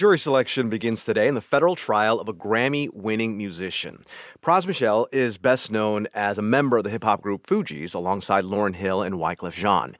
Jury selection begins today in the federal trial of a Grammy winning musician. Pras Michel is best known as a member of the hip hop group Fugees alongside Lauryn Hill and Wyclef Jean.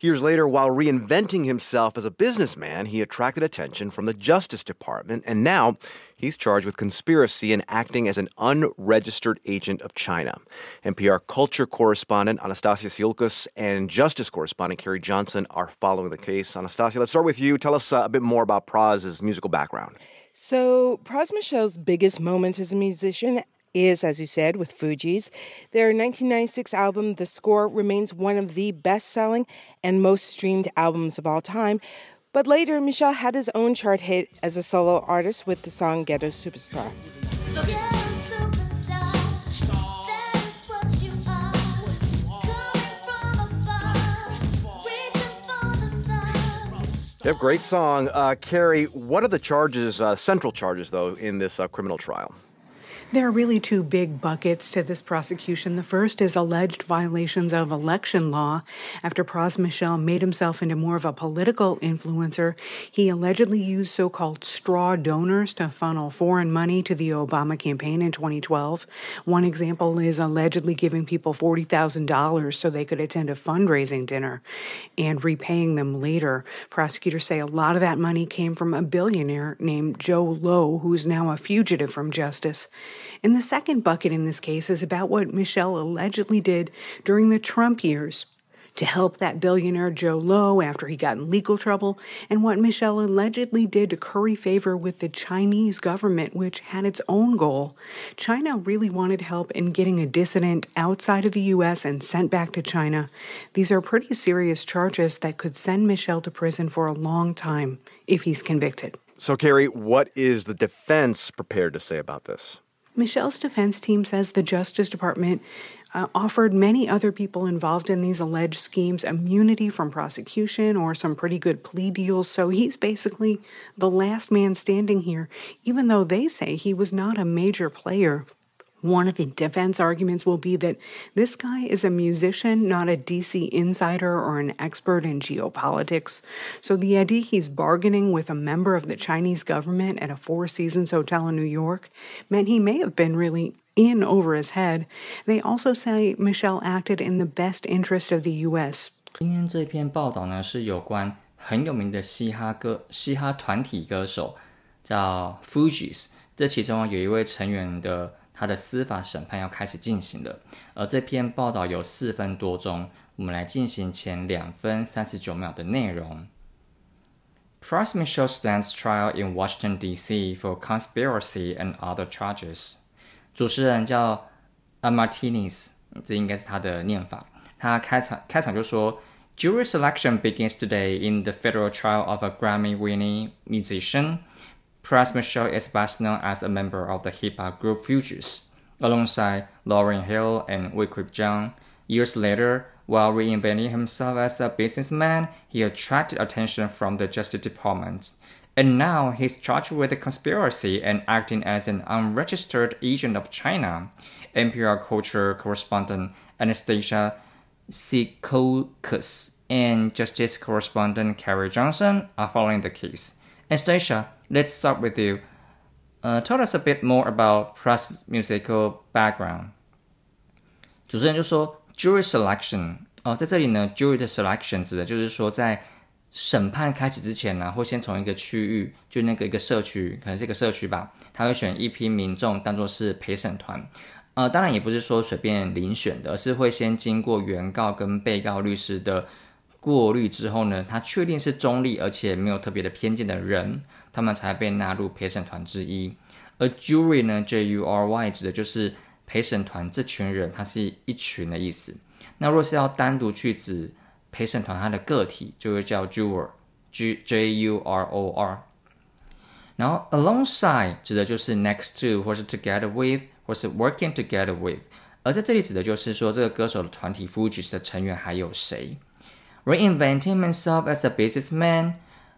Years later, while reinventing himself as a businessman, he attracted attention from the Justice Department, and now he's charged with conspiracy and acting as an unregistered agent of China. NPR culture correspondent Anastasia Siolkas and Justice correspondent Carrie Johnson are following the case. Anastasia, let's start with you. Tell us uh, a bit more about Pras's musical background. So, Pras Michel's biggest moment as a musician is, as you said, with Fugees. Their 1996 album, The Score, remains one of the best selling and most streamed albums of all time. But later, Michel had his own chart hit as a solo artist with the song Ghetto Superstar. Have great song. Uh, Carrie, what are the charges, uh, central charges, though, in this uh, criminal trial? There are really two big buckets to this prosecution. The first is alleged violations of election law. After Pras Michel made himself into more of a political influencer, he allegedly used so called straw donors to funnel foreign money to the Obama campaign in 2012. One example is allegedly giving people $40,000 so they could attend a fundraising dinner and repaying them later. Prosecutors say a lot of that money came from a billionaire named Joe Low, who's now a fugitive from justice. And the second bucket in this case is about what Michelle allegedly did during the Trump years to help that billionaire Joe Low after he got in legal trouble, and what Michelle allegedly did to curry favor with the Chinese government, which had its own goal. China really wanted help in getting a dissident outside of the U.S. and sent back to China. These are pretty serious charges that could send Michelle to prison for a long time if he's convicted. So, Carrie, what is the defense prepared to say about this? Michel's defense team says the Justice Department uh, offered many other people involved in these alleged schemes immunity from prosecution or some pretty good plea deals. So he's basically the last man standing here, even though they say he was not a major player one of the defense arguments will be that this guy is a musician, not a DC insider or an expert in geopolitics. So the idea he's bargaining with a member of the Chinese government at a Four Seasons hotel in New York meant he may have been really in over his head. They also say Michel acted in the best interest of the U.S. 今天这篇报道呢，是有关很有名的嘻哈歌、嘻哈团体歌手，叫 Fugees。这其中有一位成员的 他的司法审判要开始进行了，而这篇报道有四分多钟，我们来进行前两分三十九秒的内容。Pras Michel stands trial in Washington D.C. for conspiracy and other charges。主持人叫 A Martinez，这应该是他的念法。他开场开场就说，Jury selection begins today in the federal trial of a Grammy-winning musician。 Pras Michel is best known as a member of the hip hop group Fugees, alongside Lauryn Hill and Wyclef Jean. Years later, while reinventing himself as a businessman, he attracted attention from the Justice Department. And now he's charged with a conspiracy and acting as an unregistered agent of China. NPR culture correspondent Anastasia Sikokas and Justice correspondent Carrie Johnson are following the case. Anastasia, let's start with you. Uh, tell us a bit more about Pras' musical background. 主持人就说，jury selection 哦，在这里呢，jury 的 selection 指的就是说，在审判开始之前呢，会先从一个区域，就那个一个社区，可能是一个社区吧，他会选一批民众当做是陪审团。呃，当然也不是说随便遴选的，而是会先经过原告跟被告律师的过滤之后呢，他确定是中立而且没有特别的偏见的人，他们才被纳入陪审团之一。而 jury 呢，J U R Y 指的就是陪审团这群人，它是一群的意思。那若是要单独去指陪审团它的个体，就会叫 juror，J J U R O R。然后 alongside 指的就是 next to 或是 together with 或是 working together with。而在这里指的就是说，这个歌手的团体 Fugees 的成员还有谁？reinventing himself as a businessman，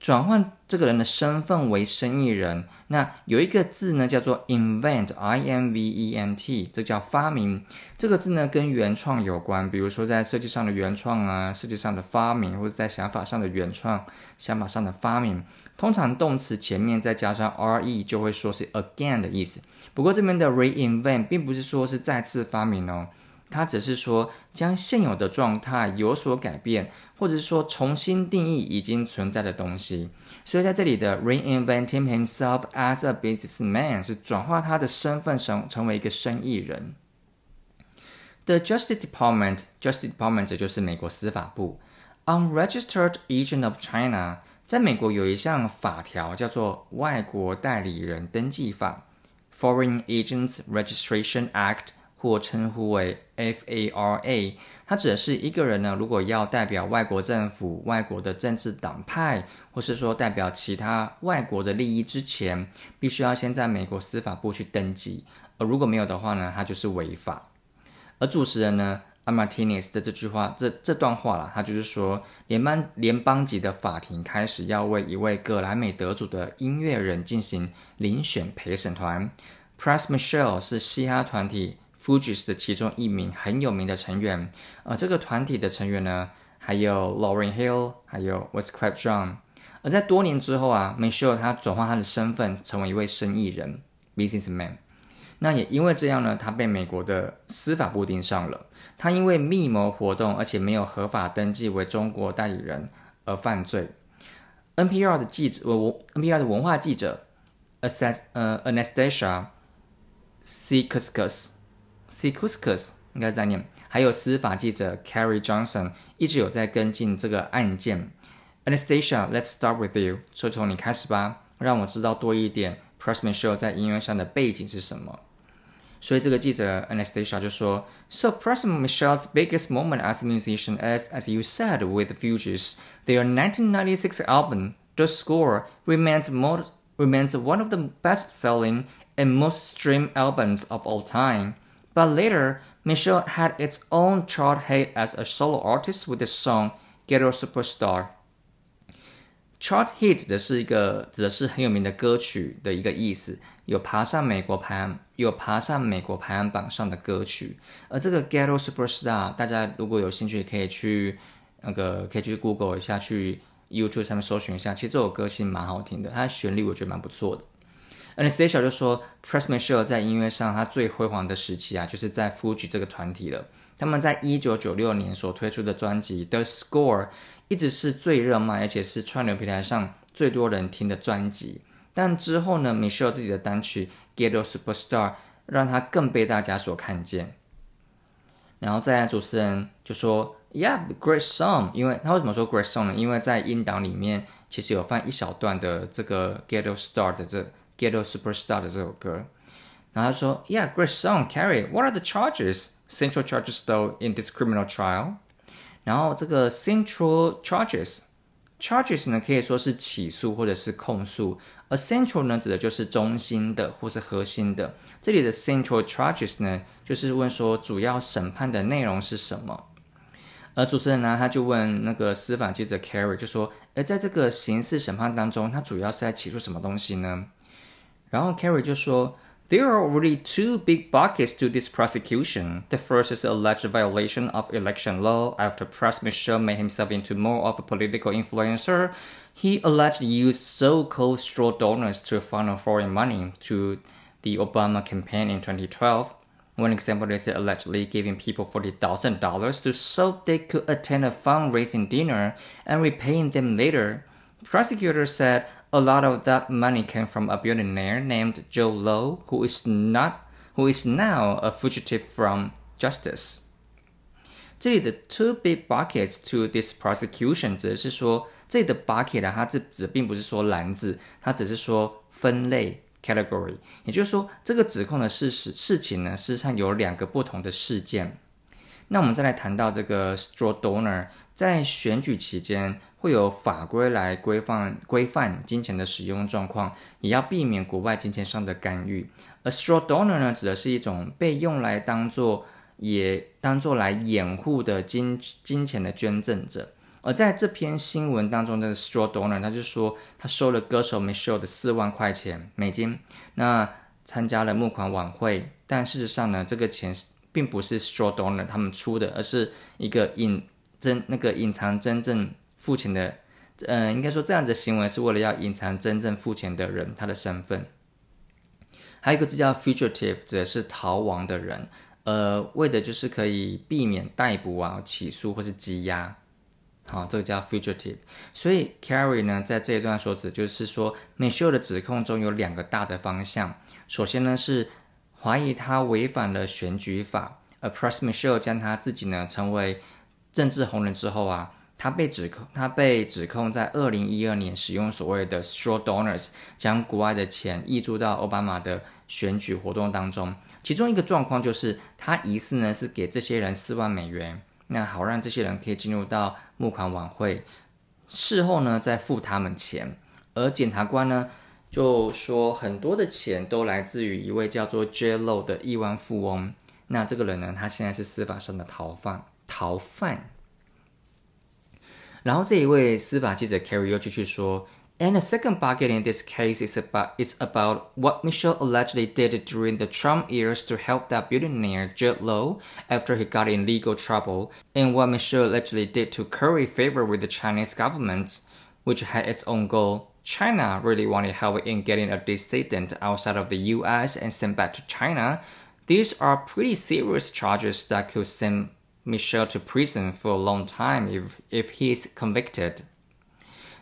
转换这个人的身份为生意人。那有一个字呢，叫做 invent，i n v e n t，这叫发明。这个字呢，跟原创有关，比如说在设计上的原创啊，设计上的发明，或者在想法上的原创，想法上的发明。通常动词前面再加上 re 就会说是 again 的意思。不过这边的 reinvent 并不是说是再次发明哦，它只是说将现有的状态有所改变，或者是说重新定义已经存在的东西。所以在这里的 reinventing himself as a businessman 是转化他的身份成成为一个生意人。The Justice Department，Justice Department 就是美国司法部。Unregistered Agent of China，在美国有一项法条叫做外国代理人登记法 （Foreign Agents Registration Act），或称呼为 FARA。它指的是一个人呢，如果要代表外国政府、外国的政治党派，或是说代表其他外国的利益之前，必须要先在美国司法部去登记。而如果没有的话呢，它就是违法。而主持人呢，a Martinez 的这句话，这这段话啦，他就是说，联邦联邦级的法庭开始要为一位格莱美得主的音乐人进行遴选陪审团。Press Michelle 是嘻哈团体 Fugees 的其中一名很有名的成员。而这个团体的成员呢，还有 Lauren Hill，还有 w e s c l f f John。而在多年之后啊，Michelle 他转换他的身份，成为一位生意人 （businessman）。那也因为这样呢，他被美国的司法部盯上了。他因为密谋活动，而且没有合法登记为中国代理人而犯罪。NPR 的记者，我 NPR 的文化记者，Assess 呃 Anastasia Sikuskus Sikuskus 应该在念，还有司法记者 Carrie Johnson 一直有在跟进这个案件。Anastasia，Let's start with you，就从你开始吧，让我知道多一点 Pressman Show 在音乐上的背景是什么。所以这个记者 Anastasia 就说，So President Michelle's biggest moment as a musician is, as you said, with Fugees. Their 1996 album, The Score, remains more, remains one of the best-selling and most streamed albums of all time. But later, Michelle had its own chart hit as a solo artist with the song "Ghetto Superstar." Chart hit 的是一个指的是很有名的歌曲的一个意思，有爬上美国排行，有爬上美国排行榜上的歌曲。而这个 Ghetto Superstar，大家如果有兴趣，可以去那个可以去 Google 一下，去 YouTube 上面搜寻一下。其实这首歌其实蛮好听的，它的旋律我觉得蛮不错的。Anastasia 就说，Press Michelle 在音乐上他最辉煌的时期啊，就是在 Fuji 这个团体了。他们在一九九六年所推出的专辑《The Score》一直是最热卖，而且是串流平台上最多人听的专辑。但之后呢，Michelle 自己的单曲《Ghetto Superstar》让他更被大家所看见。然后再来主持人就说：“Yeah, great song。”因为他为什么说 “great song” 呢？因为在音档里面其实有放一小段的这个《Ghetto Star》的这《Ghetto Superstar》的这首歌。然后他说：“Yeah, great song, Carrie. What are the charges? Central charges though in this criminal trial?” 然后这个 “central charges” charges 呢可以说是起诉或者是控诉。而 central 呢，指的就是中心的或是核心的。这里的 central charges 呢，就是问说主要审判的内容是什么。而主持人呢，他就问那个司法记者 Carrie，就说：“而在这个刑事审判当中，他主要是在起诉什么东西呢？”然后 Carrie 就说。There are already two big buckets to this prosecution. The first is alleged violation of election law after Press Michel made himself into more of a political influencer. He allegedly used so-called straw donors to funnel foreign money to the Obama campaign in 2012. One example is allegedly giving people $40,000 to so they could attend a fundraising dinner and repaying them later. Prosecutors said a lot of that money came from a billionaire named Joe Low, who is not who is now a fugitive from justice. 这里的 two big buckets to this prosecution 指的是说，这里的 bucket 啊，它这指并不是说篮子，它只是说分类 category。也就是说，这个指控的事实事情呢，事实上有两个不同的事件。那我们再来谈到这个 straw donor，在选举期间。 会有法规来规范规范金钱的使用状况，也要避免国外金钱上的干预。而 straw donor 呢，指的是一种被用来当做也当做来掩护的金金钱的捐赠者。而在这篇新闻当中的 straw donor，他就说他收了歌手 Michelle 的四万块钱美金，那参加了募款晚会，但事实上呢，这个钱并不是 straw donor 他们出的，而是一个隐真那个隐藏真正。父亲的嗯，应该说这样子的行为是为了要隐藏真正付钱的人他的身份。还有一个字叫 fugitive，指的是逃亡的人，呃，为的就是可以避免逮捕啊、起诉或是羁押。好，这个叫 fugitive。所以 Carrie 呢，在这一段说指就是说，Michelle 的指控中有两个大的方向。首先呢是怀疑他违反了选举法，而 Press Michelle 将他自己呢成为政治红人之后啊，他被指控，他被指控在二零一二年使用所谓的 straw donors，将国外的钱挹注到奥巴马的选举活动当中。其中一个状况就是他疑似呢是给这些人四万美元。那好，让这些人可以进入到募款晚会，事后呢再付他们钱。而检察官呢就说，很多的钱都来自于一位叫做 J Lo 的亿万富翁。那这个人呢，他现在是司法上的逃犯。逃犯。然后这一位司法记者 Carrie 又继续说。And the second bucket in this case is about is about what Michelle allegedly did during the Trump years to help that billionaire Judd Low after he got in legal trouble, and what Michelle allegedly did to curry favor with the Chinese government, which had its own goal. China really wanted help in getting a dissident outside of the U.S. and sent back to China. These are pretty serious charges that could send Michelle to prison for a long time if if he is convicted.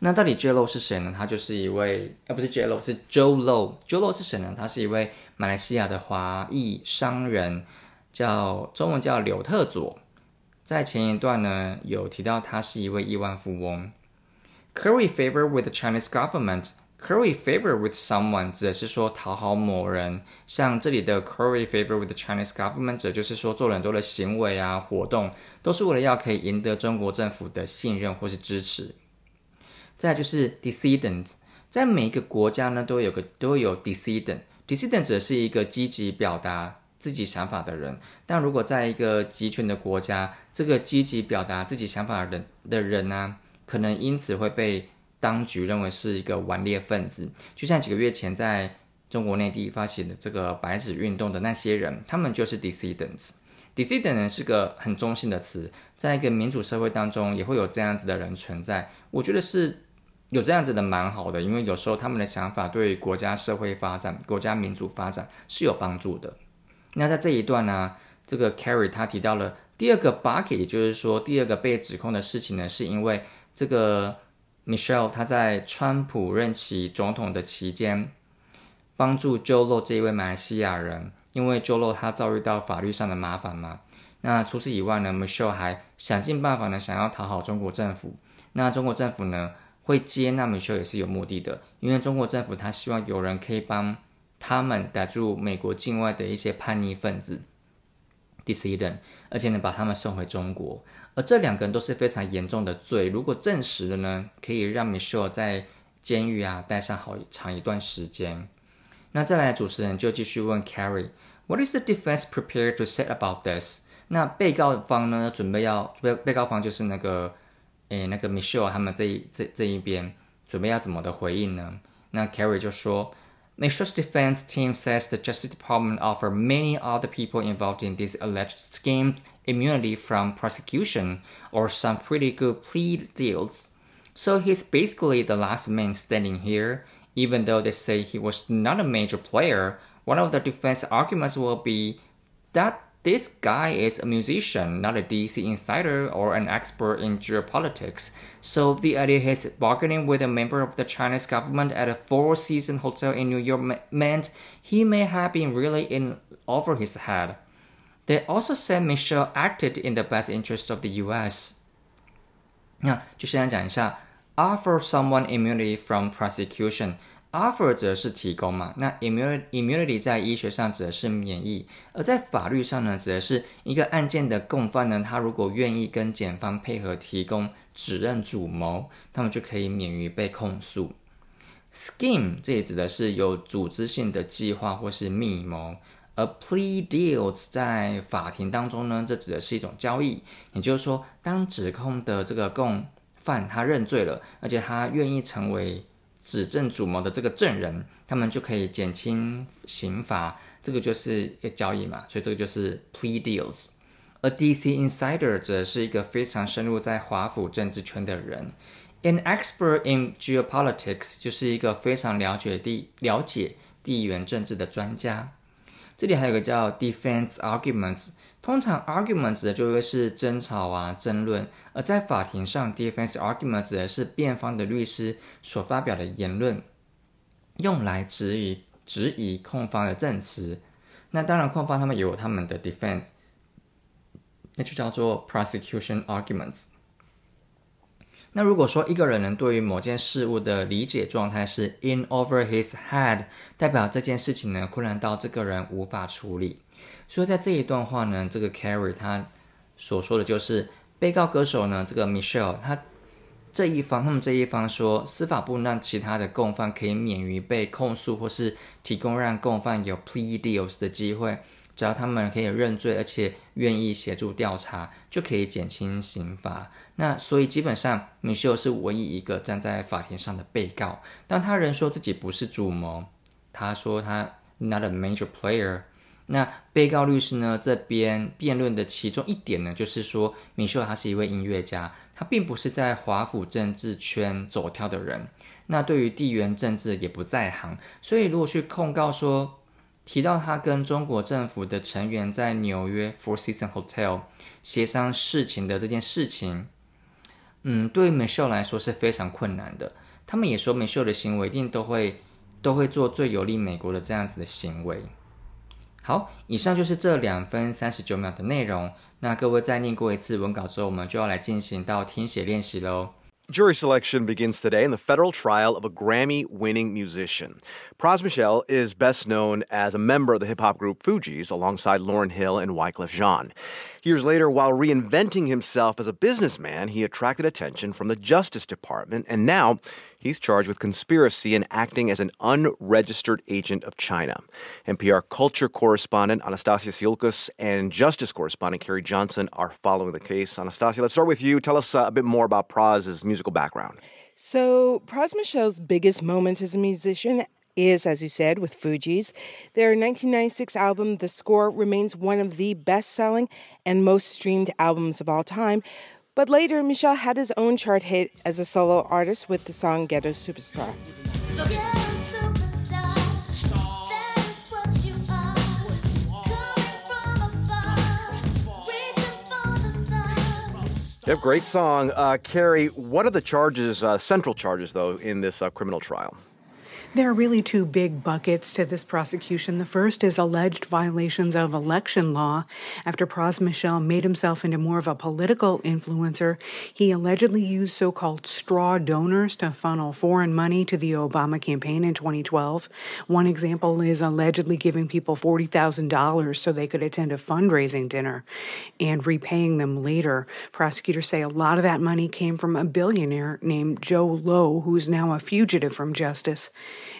那到底 J Lo 是谁呢？他就是一位，呃，不是 J Lo，是 Joe Lo。Joe Lo 是谁呢？他是一位马来西亚的华裔商人，叫中文叫柳特佐。在前一段呢，有提到他是一位亿万富翁。Curry favor with the Chinese government. Curry favor with someone 指的是说讨好某人。像这里的 Curry favor with the Chinese government，指的就是说做了很多的行为啊活动，都是为了要可以赢得中国政府的信任或是支持。再就是 dissident，在每一个国家呢，都有个都有 dissident。dissident 指的是一个积极表达自己想法的人。但如果在一个集权的国家，这个积极表达自己想法的人的人呢，可能因此会被当局认为是一个顽劣分子。就像几个月前在中国内地发起的这个白纸运动的那些人，他们就是 dissidents。dissident 呢是个很中性的词，在一个民主社会当中也会有这样子的人存在。我觉得是。有这样子的蛮好的，因为有时候他们的想法对国家社会发展、国家民主发展是有帮助的。那在这一段呢，这个 Carrie 他提到了第二个 bucket，也就是说第二个被指控的事情呢，是因为这个 Michelle 他在川普任期总统的期间，帮助 j o l o 这一位马来西亚人，因为 j o l o 他遭遇到法律上的麻烦嘛。那除此以外呢，Michelle 还想尽办法呢，想要讨好中国政府。那中国政府呢？会接纳 Michelle 也是有目的的，因为中国政府他希望有人可以帮他们逮住美国境外的一些叛逆分子，dissident，而且呢把他们送回中国。而这两个人都是非常严重的罪，如果证实了呢，可以让 Michelle 在监狱啊待上好长一段时间。那再来，主持人就继续问 Carrie，What is the defense prepared to say about this？那被告方呢准备要被被告方就是那个。诶，那个 Michelle 他们这一这这一边准备要怎么的回应呢？那 Carrie 就说，Michelle's defense team says the Justice Department offered many other people involved in this alleged scheme immunity from prosecution or some pretty good plea deals. So he's basically the last man standing here, even though they say he was not a major player. One of the defense arguments will be that this guy is a musician, not a DC insider or an expert in geopolitics. So the idea he's bargaining with a member of the Chinese government at a Four Seasons hotel in New York meant he may have been really in over his head. They also said Michelle acted in the best interest of the U.S. 那就先来讲一下 offer someone immunity from prosecution。 Offer 则是提供嘛，那 immunity 在医学上指的是免疫，而在法律上呢，指的是一个案件的共犯呢，他如果愿意跟检方配合提供指认主谋，他们就可以免于被控诉。Scheme 这也指的是有组织性的计划或是密谋，而 plea deals 在法庭当中呢，这指的是一种交易，也就是说，当指控的这个共犯他认罪了，而且他愿意成为。指证主谋的这个证人，他们就可以减轻刑罚，这个就是一个交易嘛，所以这个就是 plea deals。而 DC insider 则是一个非常深入在华府政治圈的人 An expert in geopolitics 就是一个非常了解地了解地缘政治的专家。这里还有个叫 defense arguments，通常 argument 指的就会是争吵啊、争论，而在法庭上，defense argument 指的是辩方的律师所发表的言论，用来质疑质疑控方的证词。那当然，控方他们也有他们的 defense，那就叫做 prosecution arguments。那如果说一个人呢对于某件事物的理解状态是 in over his head，代表这件事情呢困难到这个人无法处理。所以在这一段话呢，这个 Carrie 他所说的就是被告歌手呢这个 Michelle 他这一方，他们这一方说司法部让其他的共犯可以免于被控诉，或是提供让共犯有 plea deals 的机会，只要他们可以认罪，而且愿意协助调查，就可以减轻刑罚。那所以基本上，Michelle 是唯一一个站在法庭上的被告，但他仍说自己不是主谋。他说他 not a major player。那被告律师呢这边辩论的其中一点呢，就是说米秀他是一位音乐家，他并不是在华府政治圈走跳的人。那对于地缘政治也不在行，所以如果去控告说提到他跟中国政府的成员在纽约 Four Season Hotel 协商事情的这件事情。嗯，对于 Michelle 来说是非常困难的。他们也说，Michelle 的行为一定都会都会做最有利美国的这样子的行为。好，以上就是这两分三十九秒的内容。那各位再念过一次文稿之后，我们就要来进行到听写练习喽。Jury selection begins today in the federal trial of a Grammy winning musician. Pras Michel is best known as a member of the hip hop group Fugees alongside Lauren Hill and Wyclef Jean. Years later, while reinventing himself as a businessman, he attracted attention from the Justice Department, and now he's charged with conspiracy and acting as an unregistered agent of China. NPR culture correspondent Anastasia Siulkas and justice correspondent Carrie Johnson are following the case. Anastasia, let's start with you. Tell us uh, a bit more about Praz's musical background. So, Pras Michel's biggest moment as a musician is, as you said, with Fuji's. Their 1996 album, The Score, remains one of the best selling and most streamed albums of all time. But later, Michel had his own chart hit as a solo artist with the song Ghetto Superstar. Have great song, uh, Carrie. What are the charges, uh, central charges, though, in this uh, criminal trial? There are really two big buckets to this prosecution. The first is alleged violations of election law. After Pras Michel made himself into more of a political influencer, he allegedly used so called straw donors to funnel foreign money to the Obama campaign in 2012. One example is allegedly giving people $40,000 so they could attend a fundraising dinner and repaying them later. Prosecutors say a lot of that money came from a billionaire named Joe Lowe, who's now a fugitive from justice.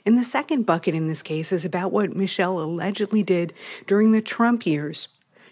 And the second bucket in this case is about what Michelle allegedly did during the Trump years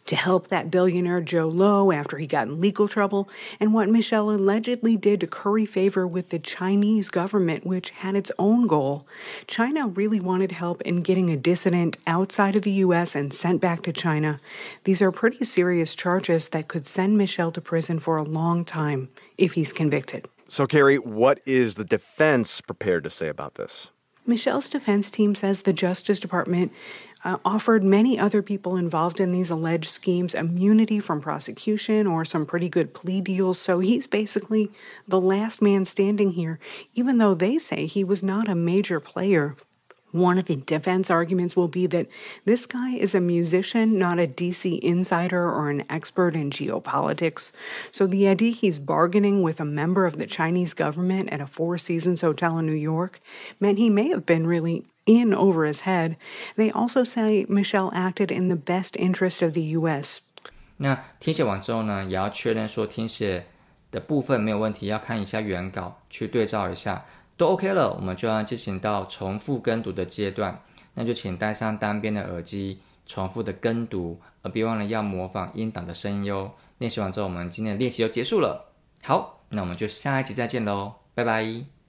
to help that billionaire Joe Lowe after he got in legal trouble, and what Michelle allegedly did to curry favor with the Chinese government, which had its own goal. China really wanted help in getting a dissident outside of the U.S. and sent back to China. These are pretty serious charges that could send Michelle to prison for a long time if he's convicted. So, Carrie, what is the defense prepared to say about this? Michel's defense team says the Justice Department uh, offered many other people involved in these alleged schemes immunity from prosecution or some pretty good plea deals. So he's basically the last man standing here, even though they say he was not a major player one of the defense arguments will be that this guy is a musician, not a DC insider or an expert in geopolitics. So the idea he's bargaining with a member of the Chinese government at a Four Seasons hotel in New York meant he may have been really in over his head. They also say Michelle acted in the best interest of the U.S. 那听写完之后呢，也要确认说听写的部分没有问题，要看一下原稿去对照一下。 都 OK 了，我们就要进行到重复跟读的阶段。那就请戴上单边的耳机，重复的跟读，而别忘了要模仿音档的声音哟。练习完之后，我们今天的练习就结束了。好，那我们就下一集再见喽，拜拜。